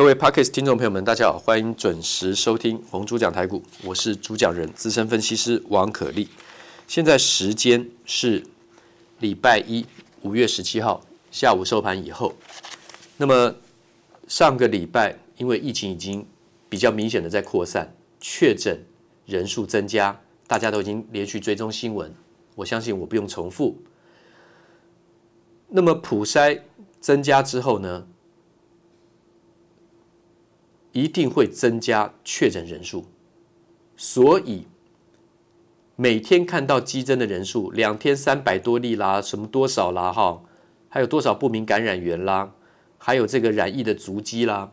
各位 Podcast 听众朋友们，大家好，欢迎准时收听红猪讲台股，我是主讲人资深分析师王可立。现在时间是礼拜一五月十七号下午收盘以后。那么上个礼拜因为疫情已经比较明显的在扩散，确诊人数增加，大家都已经连续追踪新闻，我相信我不用重复。那么普筛增加之后呢，一定会增加确诊人数，所以每天看到激增的人数，两天三百多例啦，什么多少啦哈，还有多少不明感染源啦，还有这个染疫的足迹啦，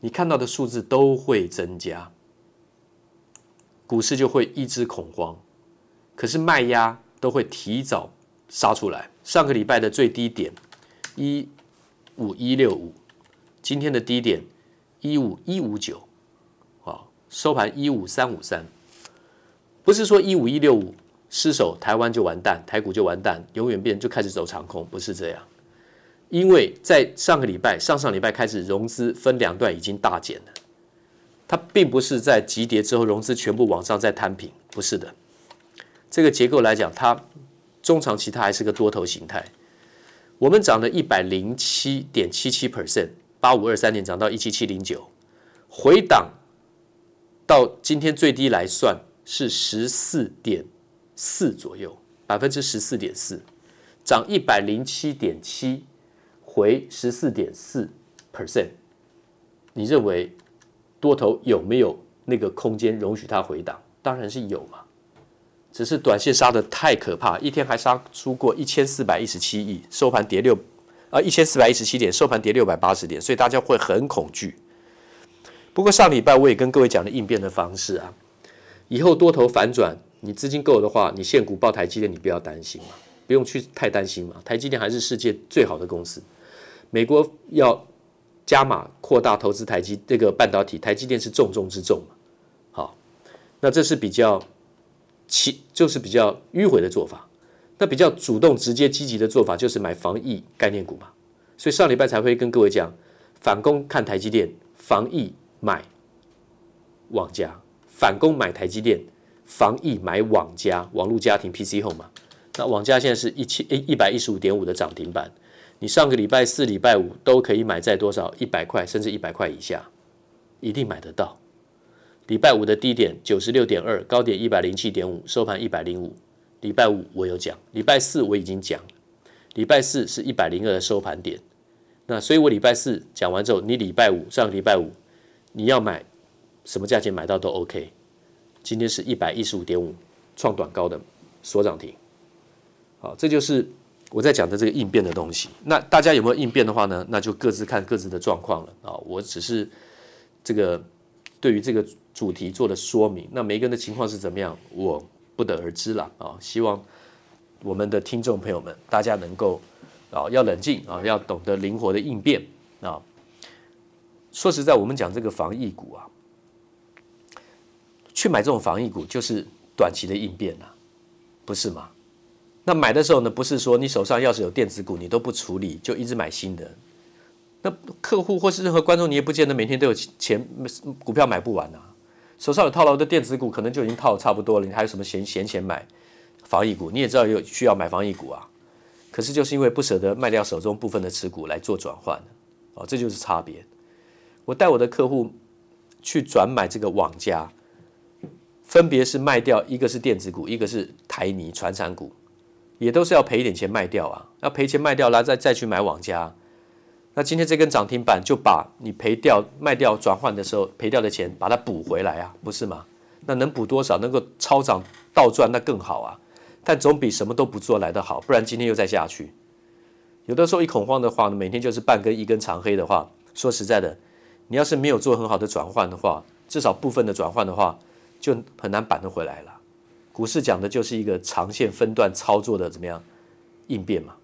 你看到的数字都会增加，股市就会一直恐慌，可是卖压都会提早杀出来。上个礼拜的最低点一五一六五，今天的低点。一五一五九，啊，收盘一五三五三，不是说一五一六五失守，台湾就完蛋，台股就完蛋，永远变就开始走长空，不是这样。因为在上个礼拜、上上礼拜开始融资分两段已经大减了，它并不是在急跌之后融资全部往上再摊平，不是的。这个结构来讲，它中长期它还是个多头形态。我们涨了一百零七点七七 percent。八五二三年涨到一七七零九，回档到今天最低来算是十四点四左右，百分之十四点四，涨一百零七点七，回十四点四 percent。你认为多头有没有那个空间容许它回档？当然是有嘛，只是短线杀的太可怕，一天还杀出过一千四百一十七亿，收盘跌六。啊，一千四百一十七点，收盘跌六百八十点，所以大家会很恐惧。不过上礼拜我也跟各位讲了应变的方式啊，以后多头反转，你资金够的话，你现股报台积电，你不要担心嘛，不用去太担心嘛。台积电还是世界最好的公司，美国要加码扩大投资台积这个半导体，台积电是重中之重嘛。好，那这是比较其就是比较迂回的做法。那比较主动、直接、积极的做法就是买防疫概念股嘛，所以上礼拜才会跟各位讲，反攻看台积电，防疫买网家，反攻买台积电，防疫买网家，网络家庭 PC Home 嘛。那网家现在是一千一百一十五点五的涨停板，你上个礼拜四、礼拜五都可以买在多少？一百块甚至一百块以下，一定买得到。礼拜五的低点九十六点二，高点一百零七点五，收盘一百零五。礼拜五我有讲，礼拜四我已经讲，礼拜四是一百零二的收盘点，那所以我礼拜四讲完之后，你礼拜五上礼拜五你要买什么价钱买到都 OK。今天是一百一十五点五创短高的所涨停，好，这就是我在讲的这个应变的东西。那大家有没有应变的话呢？那就各自看各自的状况了啊。我只是这个对于这个主题做的说明，那每个人的情况是怎么样，我。不得而知了啊！希望我们的听众朋友们，大家能够啊，要冷静啊，要懂得灵活的应变啊。说实在，我们讲这个防疫股啊，去买这种防疫股就是短期的应变呐，不是吗？那买的时候呢，不是说你手上要是有电子股，你都不处理，就一直买新的。那客户或是任何观众，你也不见得每天都有钱，股票买不完啊。手上有套牢的电子股，可能就已经套的差不多了。你还有什么闲闲钱买防疫股？你也知道有需要买防疫股啊，可是就是因为不舍得卖掉手中部分的持股来做转换哦，这就是差别。我带我的客户去转买这个网家，分别是卖掉一个是电子股，一个是台泥船产股，也都是要赔一点钱卖掉啊，要赔钱卖掉，然后再再去买网家。那今天这根涨停板就把你赔掉、卖掉、转换的时候赔掉的钱，把它补回来啊，不是吗？那能补多少？能够超涨倒赚，那更好啊。但总比什么都不做来得好，不然今天又再下去。有的时候一恐慌的话呢，每天就是半根一根长黑的话，说实在的，你要是没有做很好的转换的话，至少部分的转换的话，就很难扳得回来了。股市讲的就是一个长线分段操作的怎么样应变嘛。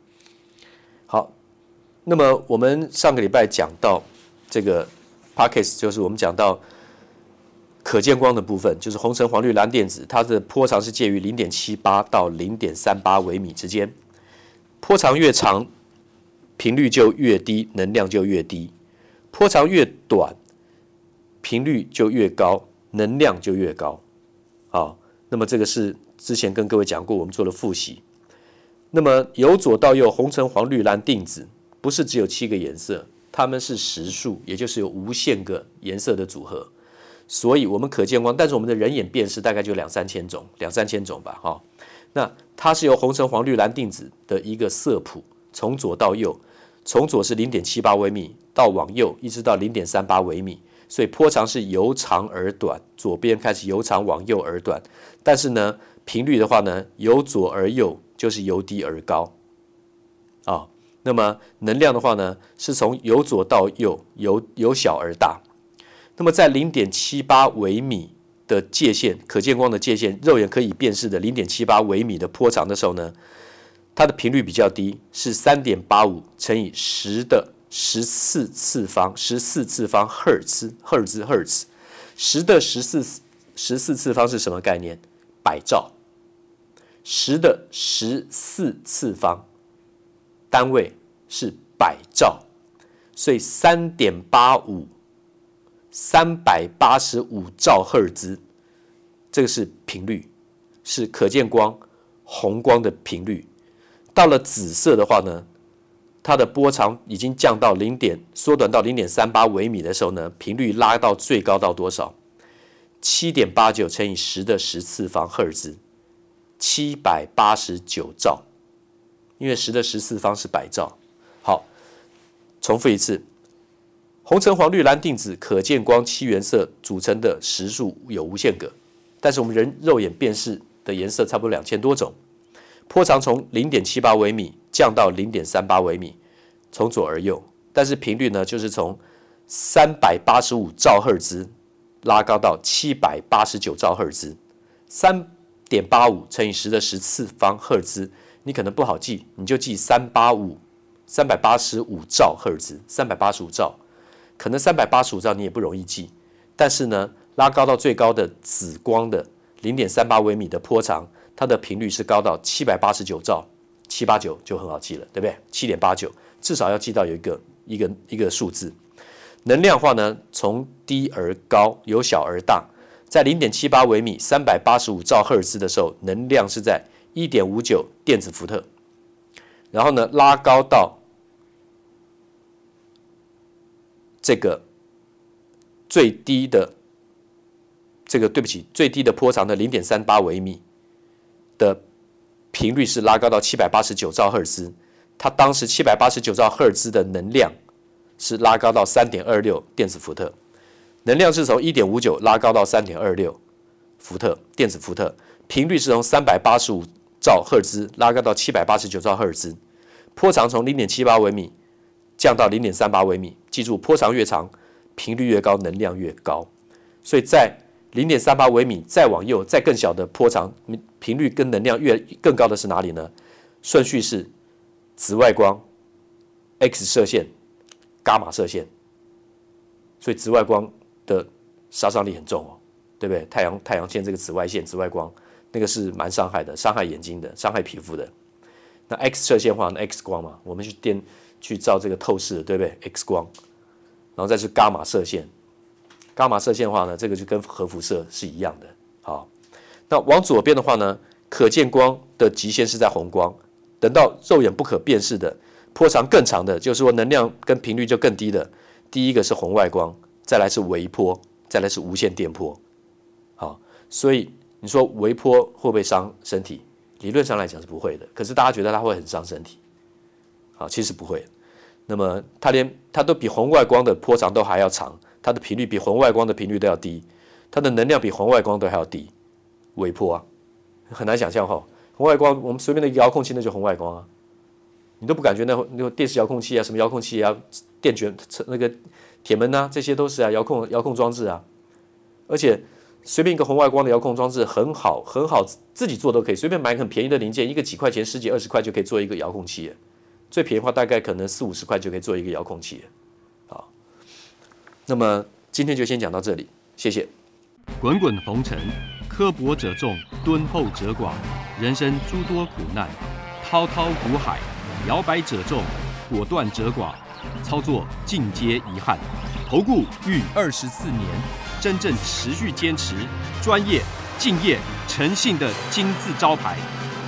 那么我们上个礼拜讲到这个 Podcast 就是我们讲到可见光的部分，就是红橙黄绿蓝靛紫，它的波长是介于零点七八到零点三八微米之间，波长越长，频率就越低，能量就越低；波长越短，频率就越高，能量就越高。好，那么这个是之前跟各位讲过，我们做了复习。那么由左到右，红橙黄绿蓝靛紫，不是只有七个颜色，它们是实数，也就是有无限个颜色的组合。所以，我们可见光，但是我们的人眼辨识大概就两三千种，两三千种吧，哈。那它是由红橙黄绿蓝靛紫的一个色谱，从左到右，从左是零点七八微米，到往右一直到零点三八微米，所以波长是由长而短，左边开始由长往右而短，但是呢，频率的话呢，由左而右就是由低而高，啊，那么能量的话呢，是从由左到右由由小而大。那么在零点七八微米的界限，可见光的界限，肉眼可以辨识的零点七八微米的波长的时候呢，它的频率比较低，是三点八五乘以十的十四次方，十四次方赫兹，赫兹，赫兹，十的十四十四次方是什么概念？百兆。十的十四次方单位是百兆，所以三点八五。三百八十五兆赫兹，这个是频率，是可见光红光的频率。到了紫色的话呢，它的波长已经降到零点，缩短到零点三八微米的时候呢，频率拉到最高到多少？七点八九乘以十的十次方赫兹，七百八十九兆。因为十的十次方是百兆。重复一次。红橙黄绿蓝靛紫可见光七原色组成的实数有无限个，但是我们人肉眼辨识的颜色差不多两千多种。波长从零点七八微米降到零点三八微米，从左而右，但是频率呢，就是从三百八十五兆赫兹拉高到七百八十九兆赫兹，三点八五乘以十的十次方赫兹，你可能不好记，你就记三八五三百八十五兆赫兹，三百八十五兆。可能三百八十五兆你也不容易记，但是呢，拉高到最高的紫光的零点三八微米的波长，它的频率是高到七百八十九兆，七八九就很好记了，对不对？七点八九至少要记到有一个一个一个数字。能量化呢，从低而高，由小而大，在零点七八微米三百八十五兆赫兹的时候，能量是在一点五九电子伏特，然后呢，拉高到。这个最低的这个对不起，最低的波长的零点三八微米的频率是拉高到七百八十九兆赫兹，它当时七百八十九兆赫兹的能量是拉高到三点二六电子伏特，能量是从一点五九拉高到三点二六伏特电子伏特，频率是从三百八十五兆赫兹拉高到七百八十九兆赫兹，波长从零点七八微米。降到零点三八微米，记住，波长越长，频率越高，能量越高。所以在零点三八微米再往右，再更小的波长，频率跟能量越更高的是哪里呢？顺序是紫外光、X 射线、伽马射线。所以紫外光的杀伤力很重哦，对不对？太阳太阳线这个紫外线、紫外光，那个是蛮伤害的，伤害眼睛的，伤害皮肤的。那 X 射线的话，那 X 光嘛，我们去电。去照这个透视，对不对？X 光，然后再是伽马射线。伽马射线的话呢，这个就跟核辐射是一样的。好，那往左边的话呢，可见光的极限是在红光。等到肉眼不可辨识的波长更长的，就是说能量跟频率就更低的。第一个是红外光，再来是微波，再来是无线电波。好，所以你说微波会不会伤身体？理论上来讲是不会的，可是大家觉得它会很伤身体。啊，其实不会。那么它连它都比红外光的波长都还要长，它的频率比红外光的频率都要低，它的能量比红外光都还要低。微波啊，很难想象哈。红外光，我们随便的一个遥控器那就红外光啊，你都不感觉那那个电视遥控器啊，什么遥控器啊，电卷那个铁门呐，这些都是啊，遥控遥控装置啊。而且随便一个红外光的遥控装置很好很好，自己做都可以，随便买很便宜的零件，一个几块钱、十几二十块就可以做一个遥控器。最便宜的话，大概可能四五十块就可以做一个遥控器，好。那么今天就先讲到这里，谢谢。滚滚红尘，刻薄者众，敦厚者寡；人生诸多苦难，滔滔苦海，摇摆者众，果断者寡。操作尽皆遗憾。投顾逾二十四年，真正持续坚持、专业、敬业、诚信的金字招牌。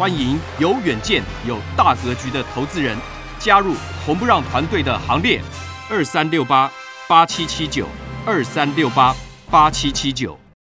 欢迎有远见、有大格局的投资人加入红不让团队的行列。二三六八八七七九，二三六八八七七九。